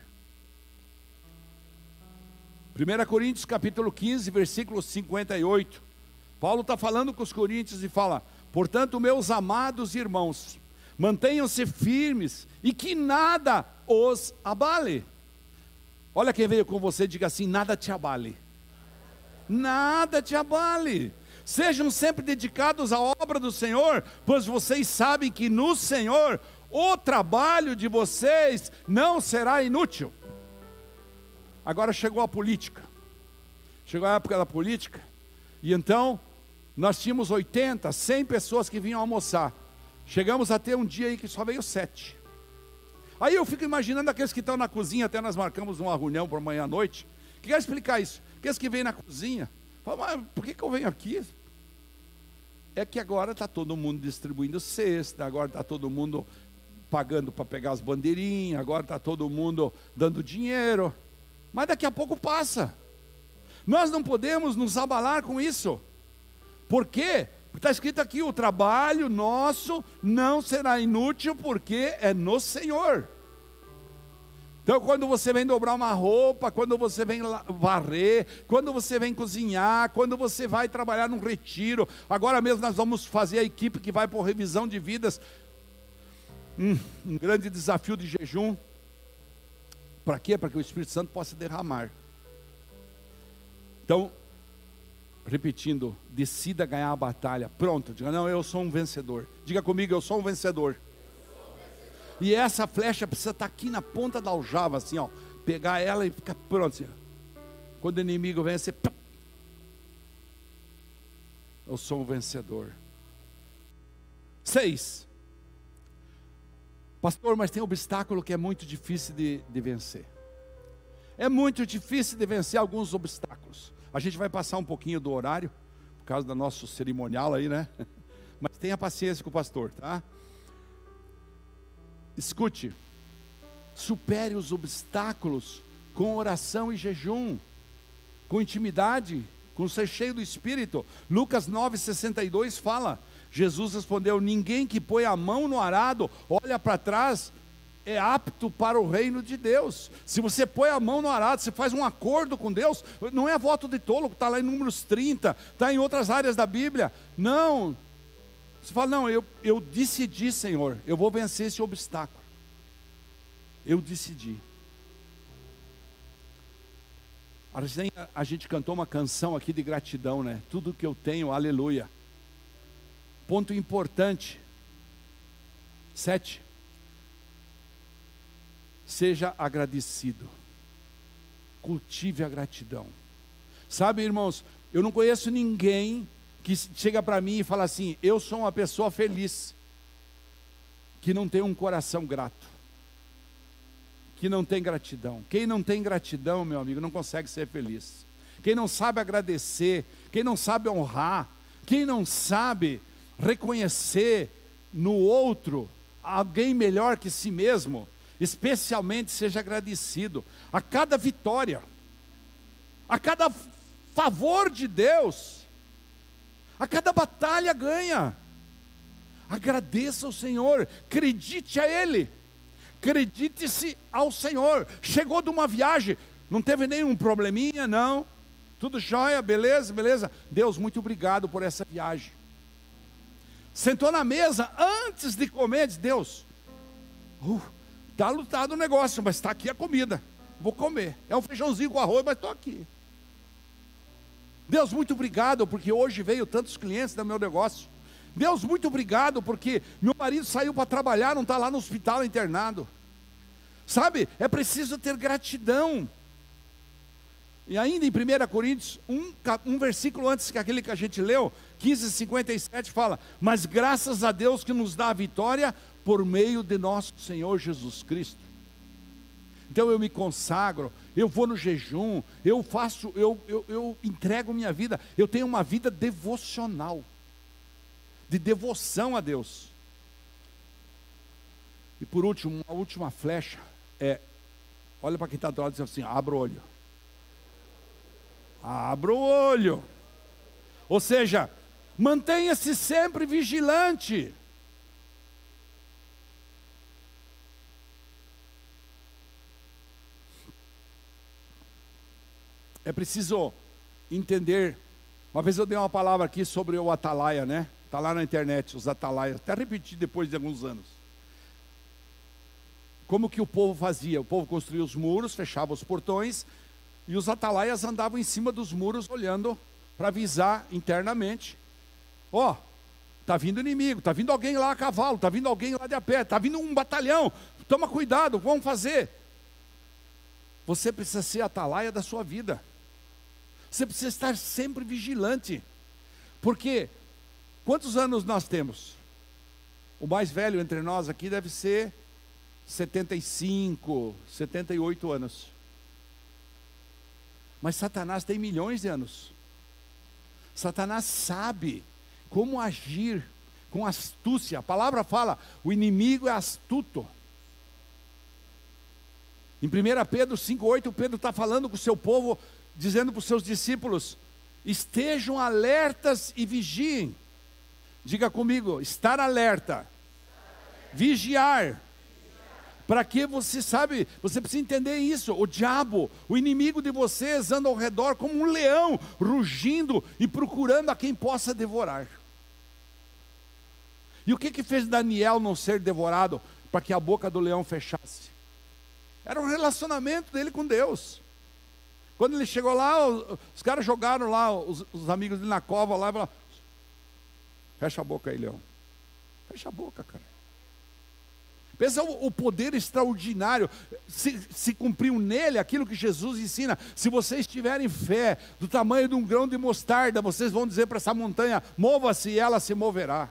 1 Coríntios capítulo 15, versículo 58. Paulo está falando com os coríntios e fala: Portanto, meus amados irmãos, mantenham-se firmes e que nada os abale. Olha quem veio com você, diga assim: nada te abale. Nada te abale. Sejam sempre dedicados à obra do Senhor, pois vocês sabem que no Senhor o trabalho de vocês não será inútil. Agora chegou a política. Chegou a época da política. E então, nós tínhamos 80, 100 pessoas que vinham almoçar. Chegamos a ter um dia aí que só veio sete. Aí eu fico imaginando aqueles que estão na cozinha, até nós marcamos uma reunião para amanhã à noite. Que quer explicar isso? Aqueles que vêm na cozinha. Falam, mas por que, que eu venho aqui? É que agora está todo mundo distribuindo cesta, agora está todo mundo pagando para pegar as bandeirinhas, agora está todo mundo dando dinheiro mas daqui a pouco passa. Nós não podemos nos abalar com isso. Por quê? Está escrito aqui: o trabalho nosso não será inútil, porque é no Senhor. Então, quando você vem dobrar uma roupa, quando você vem varrer, quando você vem cozinhar, quando você vai trabalhar num retiro, agora mesmo nós vamos fazer a equipe que vai por revisão de vidas, hum, um grande desafio de jejum. Para quê? Para que o Espírito Santo possa derramar. Então, repetindo, decida ganhar a batalha. Pronto, diga, não, eu sou um vencedor. Diga comigo, eu sou um vencedor. E essa flecha precisa estar aqui na ponta da aljava, assim, ó. Pegar ela e ficar pronto. Assim, Quando o inimigo vem, você. Eu sou um vencedor. Seis. Pastor, mas tem um obstáculo que é muito difícil de, de vencer. É muito difícil de vencer alguns obstáculos. A gente vai passar um pouquinho do horário, por causa do nosso cerimonial aí, né? Mas tenha paciência com o pastor, tá? Escute, supere os obstáculos com oração e jejum, com intimidade, com ser cheio do Espírito. Lucas 9,62 fala: Jesus respondeu: Ninguém que põe a mão no arado, olha para trás, é apto para o reino de Deus. Se você põe a mão no arado, você faz um acordo com Deus, não é voto de tolo, está lá em Números 30, está em outras áreas da Bíblia. Não. Você fala, não, eu, eu decidi, Senhor, eu vou vencer esse obstáculo. Eu decidi. A gente cantou uma canção aqui de gratidão, né? Tudo que eu tenho, aleluia. Ponto importante. Sete. Seja agradecido. Cultive a gratidão. Sabe, irmãos, eu não conheço ninguém que chega para mim e fala assim: Eu sou uma pessoa feliz, que não tem um coração grato, que não tem gratidão. Quem não tem gratidão, meu amigo, não consegue ser feliz. Quem não sabe agradecer, quem não sabe honrar, quem não sabe reconhecer no outro alguém melhor que si mesmo, especialmente seja agradecido a cada vitória, a cada favor de Deus, a cada batalha ganha. Agradeça ao Senhor, acredite a Ele, acredite-se ao Senhor. Chegou de uma viagem, não teve nenhum probleminha, não. Tudo jóia, beleza, beleza. Deus, muito obrigado por essa viagem. Sentou na mesa antes de comer, disse: Deus, uh, Está lutado o negócio, mas está aqui a comida. Vou comer. É um feijãozinho com arroz, mas estou aqui. Deus, muito obrigado, porque hoje veio tantos clientes no meu negócio. Deus, muito obrigado, porque meu marido saiu para trabalhar, não está lá no hospital internado. Sabe, é preciso ter gratidão. E ainda em 1 Coríntios, um, um versículo antes que aquele que a gente leu, 15,57 fala: Mas graças a Deus que nos dá a vitória por meio de nosso Senhor Jesus Cristo. Então eu me consagro, eu vou no jejum, eu faço, eu, eu, eu entrego minha vida, eu tenho uma vida devocional, de devoção a Deus. E por último, uma última flecha é: olha para quem está do lado e diz assim: abra o olho. Abra o olho. Ou seja, mantenha-se sempre vigilante. É preciso entender. Uma vez eu dei uma palavra aqui sobre o atalaia, né? Está lá na internet, os atalaias. Até repeti depois de alguns anos. Como que o povo fazia? O povo construía os muros, fechava os portões, e os atalaias andavam em cima dos muros, olhando para avisar internamente: ó, oh, tá vindo inimigo, tá vindo alguém lá a cavalo, tá vindo alguém lá de a pé, tá vindo um batalhão. Toma cuidado, vamos fazer. Você precisa ser atalaia da sua vida. Você precisa estar sempre vigilante. Porque quantos anos nós temos? O mais velho entre nós aqui deve ser 75, 78 anos. Mas Satanás tem milhões de anos. Satanás sabe como agir com astúcia. A palavra fala: o inimigo é astuto. Em 1 Pedro 5,8, Pedro está falando com o seu povo dizendo para os seus discípulos: estejam alertas e vigiem. Diga comigo, estar alerta, vigiar. Para que você sabe, você precisa entender isso. O diabo, o inimigo de vocês, anda ao redor como um leão, rugindo e procurando a quem possa devorar. E o que que fez Daniel não ser devorado para que a boca do leão fechasse? Era um relacionamento dele com Deus. Quando ele chegou lá, os, caras jogaram lá, os, os, amigos dele na cova lá e falaram: Fecha a boca aí, Leão. Fecha a boca, cara. Pensa o, o poder extraordinário. Se, se cumpriu nele aquilo que Jesus ensina. Se vocês tiverem fé do tamanho de um grão de mostarda, vocês vão dizer para essa montanha: mova-se e ela se moverá.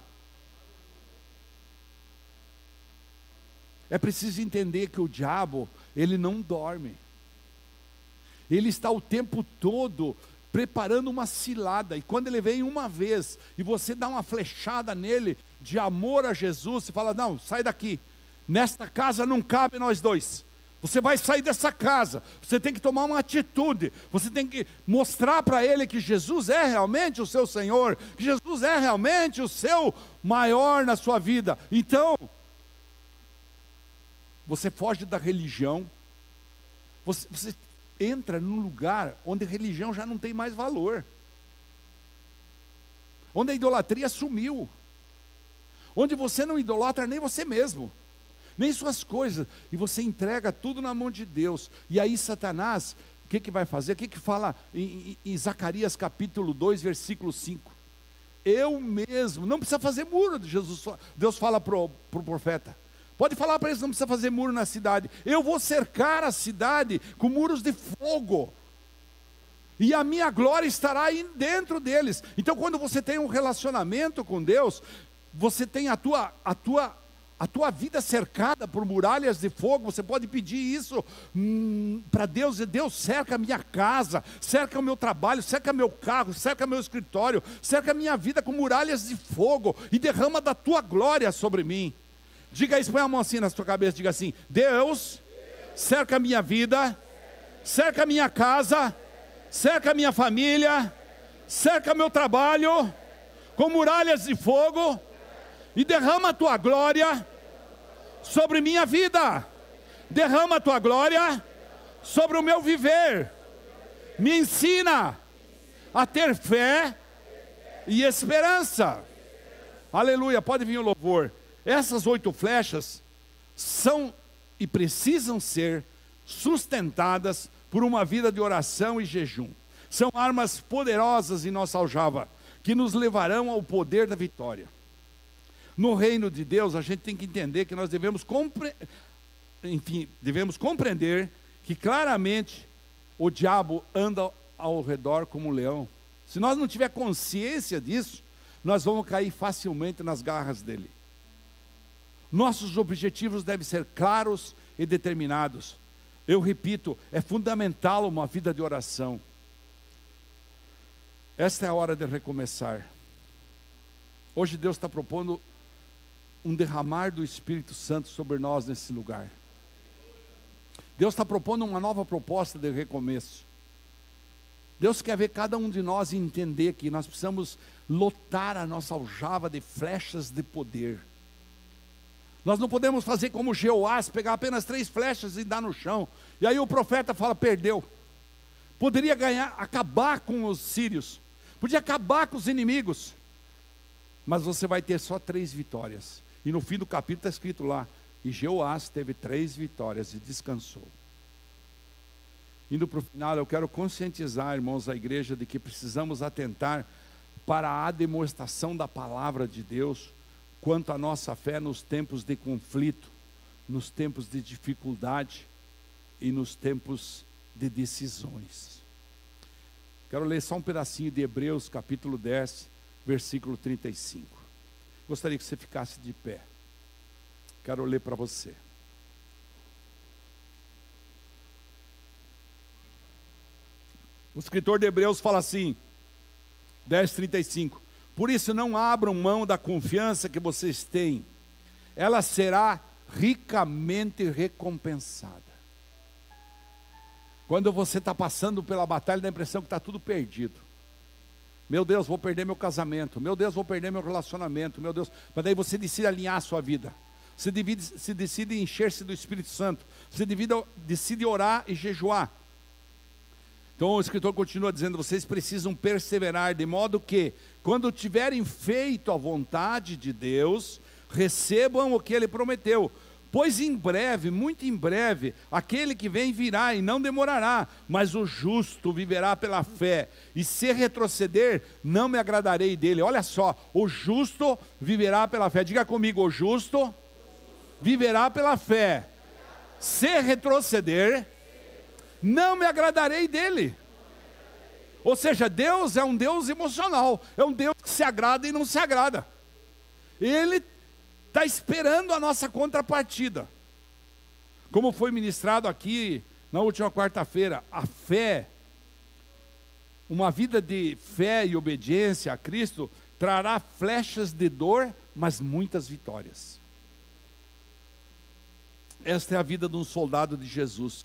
É preciso entender que o diabo, ele não dorme. Ele está o tempo todo preparando uma cilada, e quando ele vem uma vez e você dá uma flechada nele de amor a Jesus, você fala: Não, sai daqui, nesta casa não cabe nós dois. Você vai sair dessa casa, você tem que tomar uma atitude, você tem que mostrar para ele que Jesus é realmente o seu Senhor, que Jesus é realmente o seu maior na sua vida. Então, você foge da religião, você, você entra num lugar onde religião já não tem mais valor, onde a idolatria sumiu, onde você não idolatra nem você mesmo, nem suas coisas, e você entrega tudo na mão de Deus, e aí Satanás, o que, que vai fazer? O que, que fala em, em, em Zacarias capítulo 2, versículo 5? Eu mesmo, não precisa fazer muro, Jesus, Deus fala para o pro profeta, Pode falar para eles, não precisa fazer muro na cidade. Eu vou cercar a cidade com muros de fogo. e a minha glória estará aí dentro deles. Então, quando você tem um relacionamento com Deus, você tem a tua, a tua, a tua vida cercada por muralhas de fogo. Você pode pedir isso hum, para Deus. E Deus cerca a minha casa, cerca o meu trabalho, cerca meu carro, cerca meu escritório, cerca a minha vida com muralhas de fogo e derrama da tua glória sobre mim. Diga isso, põe a mão assim na sua cabeça, diga assim: Deus, cerca a minha vida, cerca a minha casa cerca minha família, cerca meu trabalho com muralhas de fogo e derrama a tua glória sobre minha vida. Derrama a tua glória sobre o meu viver. Me ensina a ter fé e esperança. Aleluia, pode vir o louvor. Essas oito flechas são e precisam ser sustentadas por uma vida de oração e jejum. São armas poderosas em nossa aljava, que nos levarão ao poder da vitória. No reino de Deus, a gente tem que entender que nós devemos, compre... Enfim, devemos compreender que claramente o diabo anda ao redor como um leão. Se nós não tiver consciência disso, nós vamos cair facilmente nas garras dele. Nossos objetivos devem ser claros e determinados. Eu repito, é fundamental uma vida de oração. Esta é a hora de recomeçar. Hoje Deus está propondo um derramar do Espírito Santo sobre nós nesse lugar. Deus está propondo uma nova proposta de recomeço. Deus quer ver cada um de nós entender que nós precisamos lotar a nossa aljava de flechas de poder. Nós não podemos fazer como Jeoás, pegar apenas três flechas e dar no chão. E aí o profeta fala: perdeu. Poderia ganhar, acabar com os sírios, podia acabar com os inimigos, mas você vai ter só três vitórias. E no fim do capítulo está escrito lá: e Jeoás teve três vitórias e descansou. Indo para o final, eu quero conscientizar, irmãos, a igreja de que precisamos atentar para a demonstração da palavra de Deus quanto à nossa fé nos tempos de conflito, nos tempos de dificuldade e nos tempos de decisões. Quero ler só um pedacinho de Hebreus, capítulo 10, versículo 35. Gostaria que você ficasse de pé. Quero ler para você. O escritor de Hebreus fala assim, 10:35. Por isso, não abram mão da confiança que vocês têm, ela será ricamente recompensada. Quando você está passando pela batalha, dá a impressão que está tudo perdido. Meu Deus, vou perder meu casamento. Meu Deus, vou perder meu relacionamento. Meu Deus, mas daí você decide alinhar a sua vida. Você decide, se decide encher-se do Espírito Santo. Você decide, decide orar e jejuar. Então o escritor continua dizendo: vocês precisam perseverar, de modo que, quando tiverem feito a vontade de Deus, recebam o que ele prometeu. Pois em breve, muito em breve, aquele que vem virá e não demorará, mas o justo viverá pela fé. E se retroceder, não me agradarei dele. Olha só, o justo viverá pela fé. Diga comigo: o justo viverá pela fé. Se retroceder, não me agradarei dele. Ou seja, Deus é um Deus emocional, é um Deus que se agrada e não se agrada. Ele está esperando a nossa contrapartida. Como foi ministrado aqui na última quarta-feira, a fé, uma vida de fé e obediência a Cristo, trará flechas de dor, mas muitas vitórias. Esta é a vida de um soldado de Jesus.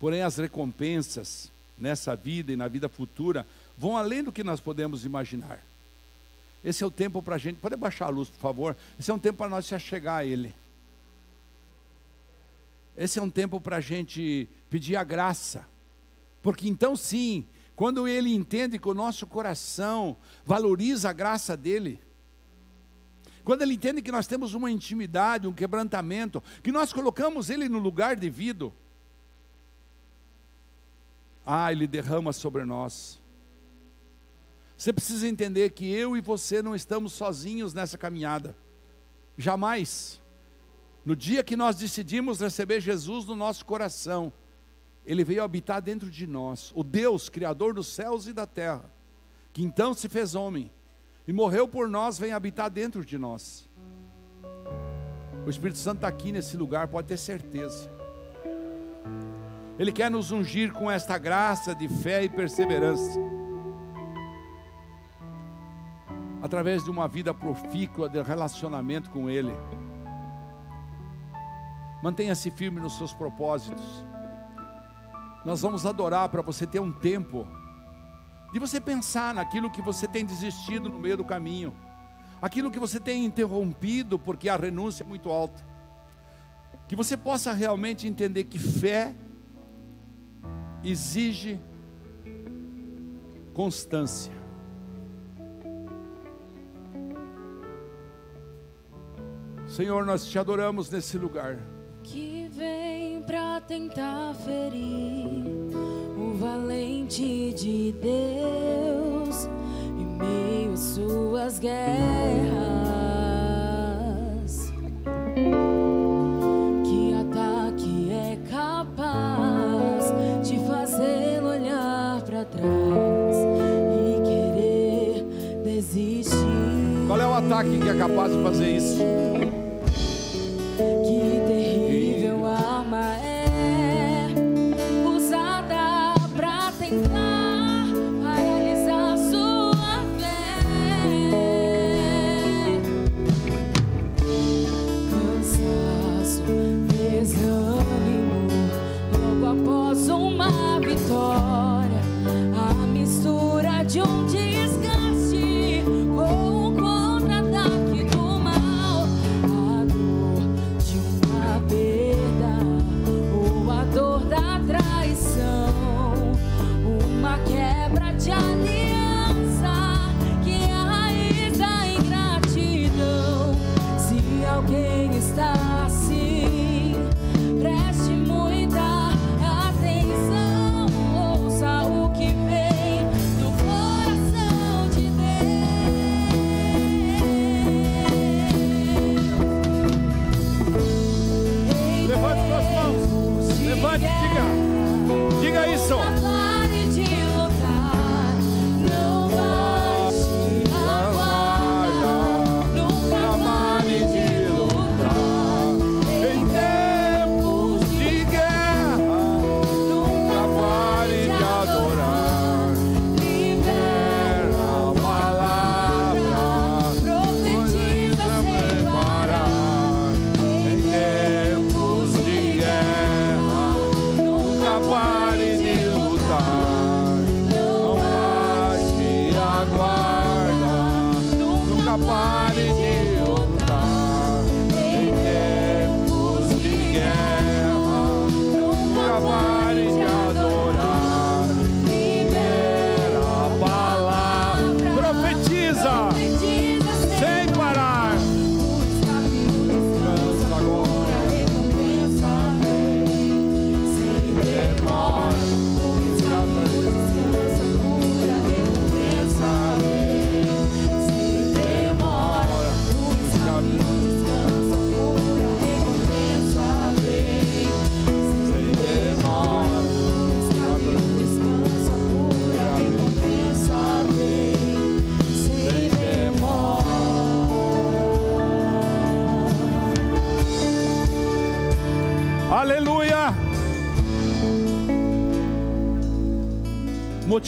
Porém, as recompensas nessa vida e na vida futura vão além do que nós podemos imaginar. Esse é o tempo para a gente. Pode baixar a luz, por favor? Esse é um tempo para nós se achegar a Ele. Esse é um tempo para a gente pedir a graça. Porque então, sim, quando Ele entende que o nosso coração valoriza a graça dEle, quando Ele entende que nós temos uma intimidade, um quebrantamento, que nós colocamos Ele no lugar devido, ah, Ele derrama sobre nós. Você precisa entender que eu e você não estamos sozinhos nessa caminhada. Jamais. No dia que nós decidimos receber Jesus no nosso coração, ele veio habitar dentro de nós. O Deus, Criador dos céus e da terra, que então se fez homem e morreu por nós, vem habitar dentro de nós. O Espírito Santo está aqui nesse lugar, pode ter certeza. Ele quer nos ungir com esta graça de fé e perseverança. Através de uma vida profícua de relacionamento com Ele. Mantenha-se firme nos seus propósitos. Nós vamos adorar para você ter um tempo de você pensar naquilo que você tem desistido no meio do caminho, aquilo que você tem interrompido porque a renúncia é muito alta. Que você possa realmente entender que fé exige constância. Senhor, nós te adoramos nesse lugar. Que vem para tentar ferir o valente de Deus em meio às suas guerras. Ataque que é capaz de fazer isso?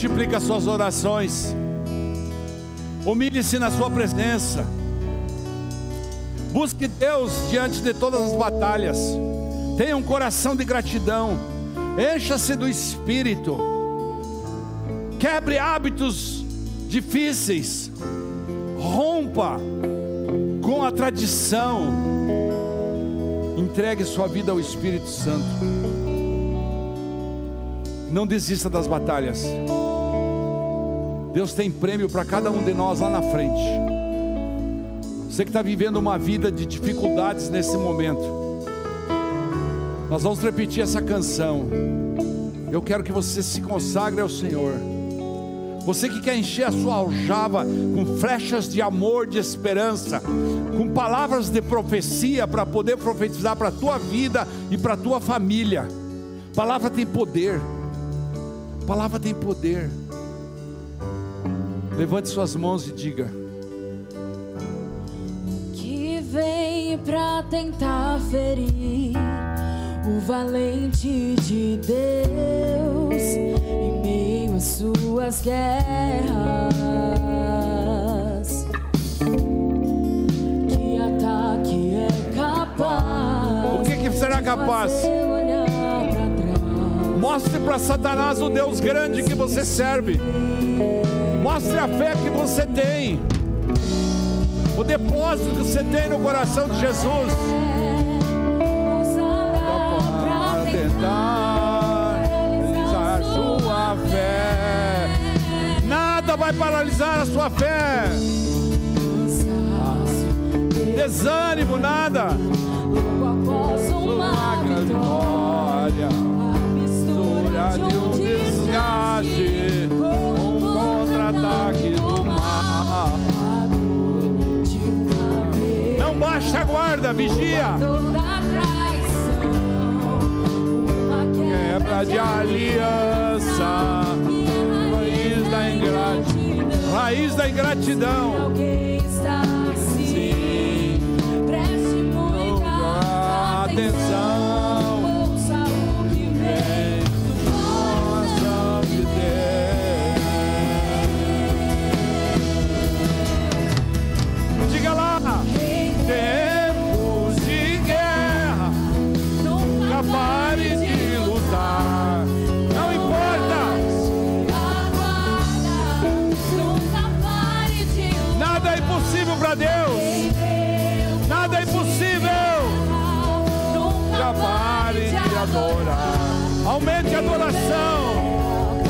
Multiplica suas orações. Humilhe-se na sua presença. Busque Deus diante de todas as batalhas. Tenha um coração de gratidão. Encha-se do Espírito. Quebre hábitos difíceis. Rompa com a tradição. Entregue sua vida ao Espírito Santo. Não desista das batalhas. Deus tem prêmio para cada um de nós lá na frente. Você que está vivendo uma vida de dificuldades nesse momento. Nós vamos repetir essa canção. Eu quero que você se consagre ao Senhor. Você que quer encher a sua aljava com flechas de amor, de esperança, com palavras de profecia para poder profetizar para a tua vida e para a tua família. Palavra tem poder. Palavra tem poder. Levante suas mãos e diga: que vem pra tentar ferir o valente de Deus em meio às suas guerras. Que ataque é capaz? O que que será capaz? Mostre para Satanás o Deus grande que você serve. Mostre a fé que você tem. O depósito que você tem no coração de Jesus. Pra tentar realizar sua fé. Nada vai paralisar a sua fé. Desânimo, nada. Após uma vitória, mistura de um desgaste, vez. Não baixa a guarda, vigia. Quebra de aliança, raiz da ingratidão. Raiz da ingratidão. Aumente a adoração.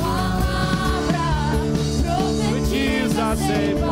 Profetiza sem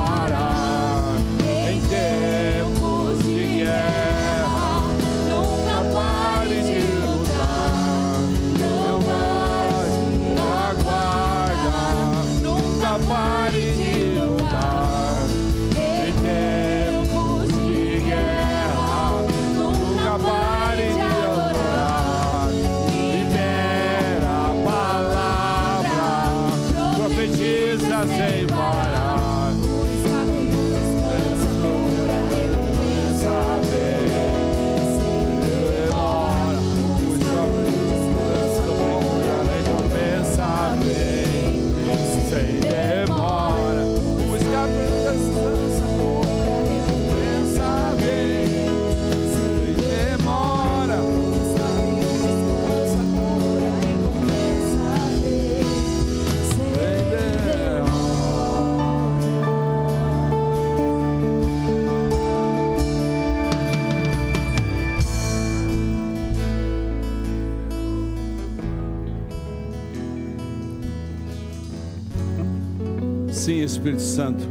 Sim, Espírito Santo,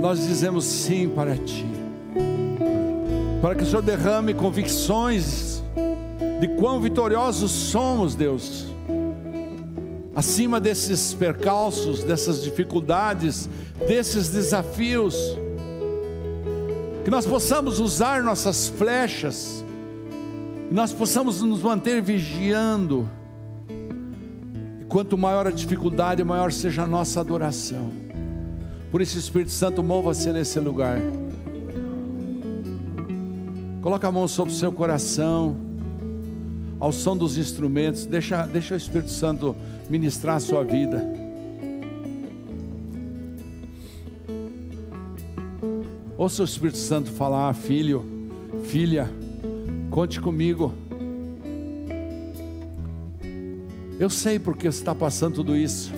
nós dizemos sim para Ti, para que o Senhor derrame convicções de quão vitoriosos somos, Deus, acima desses percalços, dessas dificuldades, desses desafios, que nós possamos usar nossas flechas, nós possamos nos manter vigiando, quanto maior a dificuldade, maior seja a nossa adoração. Por isso, Espírito Santo, mova-se nesse lugar. Coloca a mão sobre o seu coração, ao som dos instrumentos. Deixa, deixa o Espírito Santo ministrar a sua vida. Ouça o Espírito Santo falar, filho, filha, conte comigo. Eu sei porque você está passando tudo isso.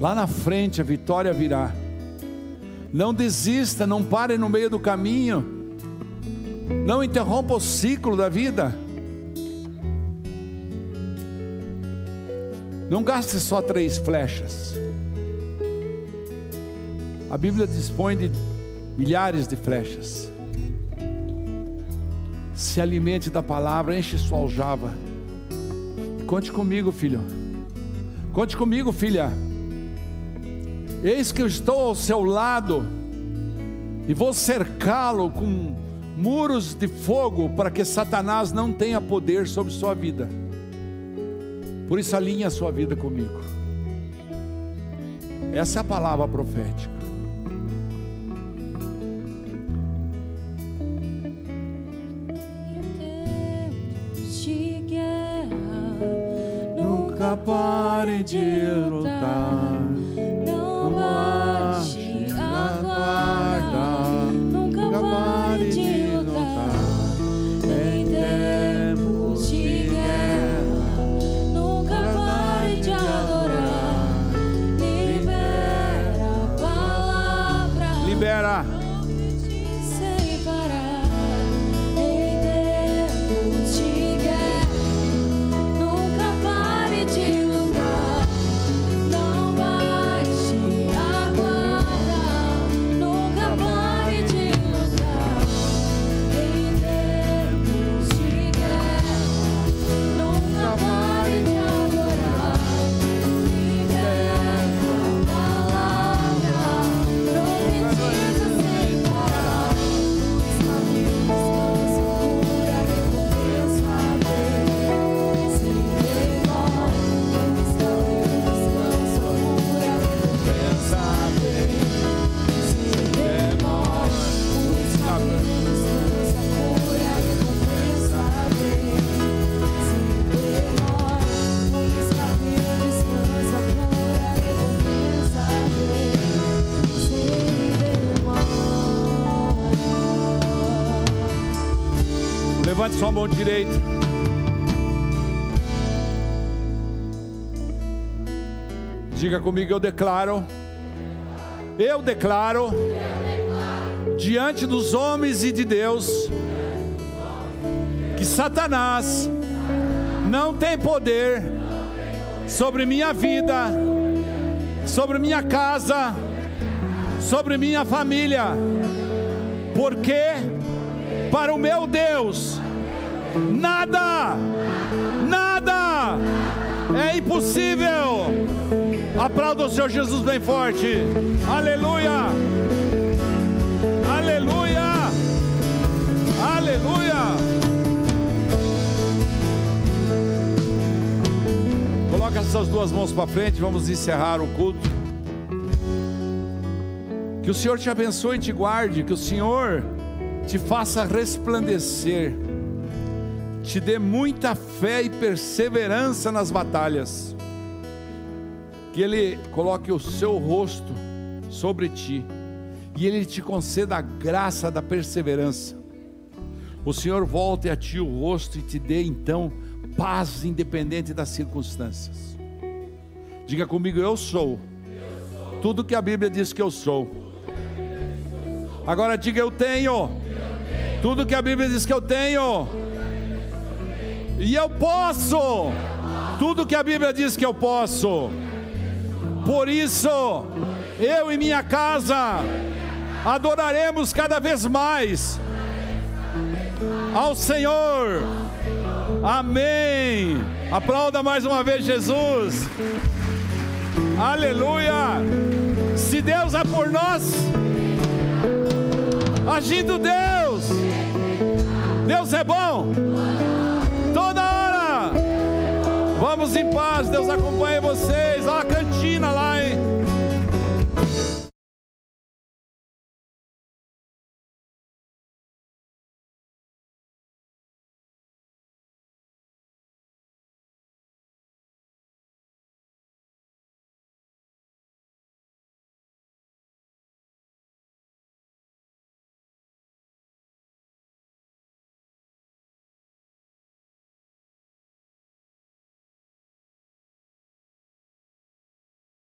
Lá na frente a vitória virá. Não desista, não pare no meio do caminho. Não interrompa o ciclo da vida. Não gaste só três flechas. A Bíblia dispõe de milhares de flechas. Se alimente da palavra, enche sua aljava. Conte comigo, filho. Conte comigo, filha. Eis que eu estou ao seu lado e vou cercá-lo com muros de fogo para que Satanás não tenha poder sobre sua vida. Por isso, alinhe a sua vida comigo. Essa é a palavra profética. Nunca pare de lutar. Direita. Diga comigo, eu declaro. Eu declaro. Diante dos homens e de Deus. Que Satanás não tem poder sobre minha vida, sobre minha casa, sobre minha família. Porque para o meu Deus, nada, nada é impossível. Aplauda o Senhor Jesus bem forte. Aleluia. Aleluia. Aleluia. Coloca essas duas mãos para frente, vamos encerrar o culto. Que o Senhor te abençoe e te guarde, que o Senhor te faça resplandecer, te dê muita fé e perseverança nas batalhas, que Ele coloque o seu rosto sobre ti e Ele te conceda a graça da perseverança. O Senhor volte a ti o rosto e te dê então paz independente das circunstâncias. Diga comigo, eu sou. Tudo que a Bíblia diz que eu sou. Agora diga, eu tenho. Tudo que a Bíblia diz que eu tenho. E eu posso. Tudo que a Bíblia diz que eu posso. Por isso, eu e minha casa adoraremos cada vez mais ao Senhor. Amém. Aplauda mais uma vez Jesus. Aleluia. Se Deus é por nós, agindo Deus. Deus é bom. Vamos em paz. Deus acompanhe vocês. Olha a cantina lá.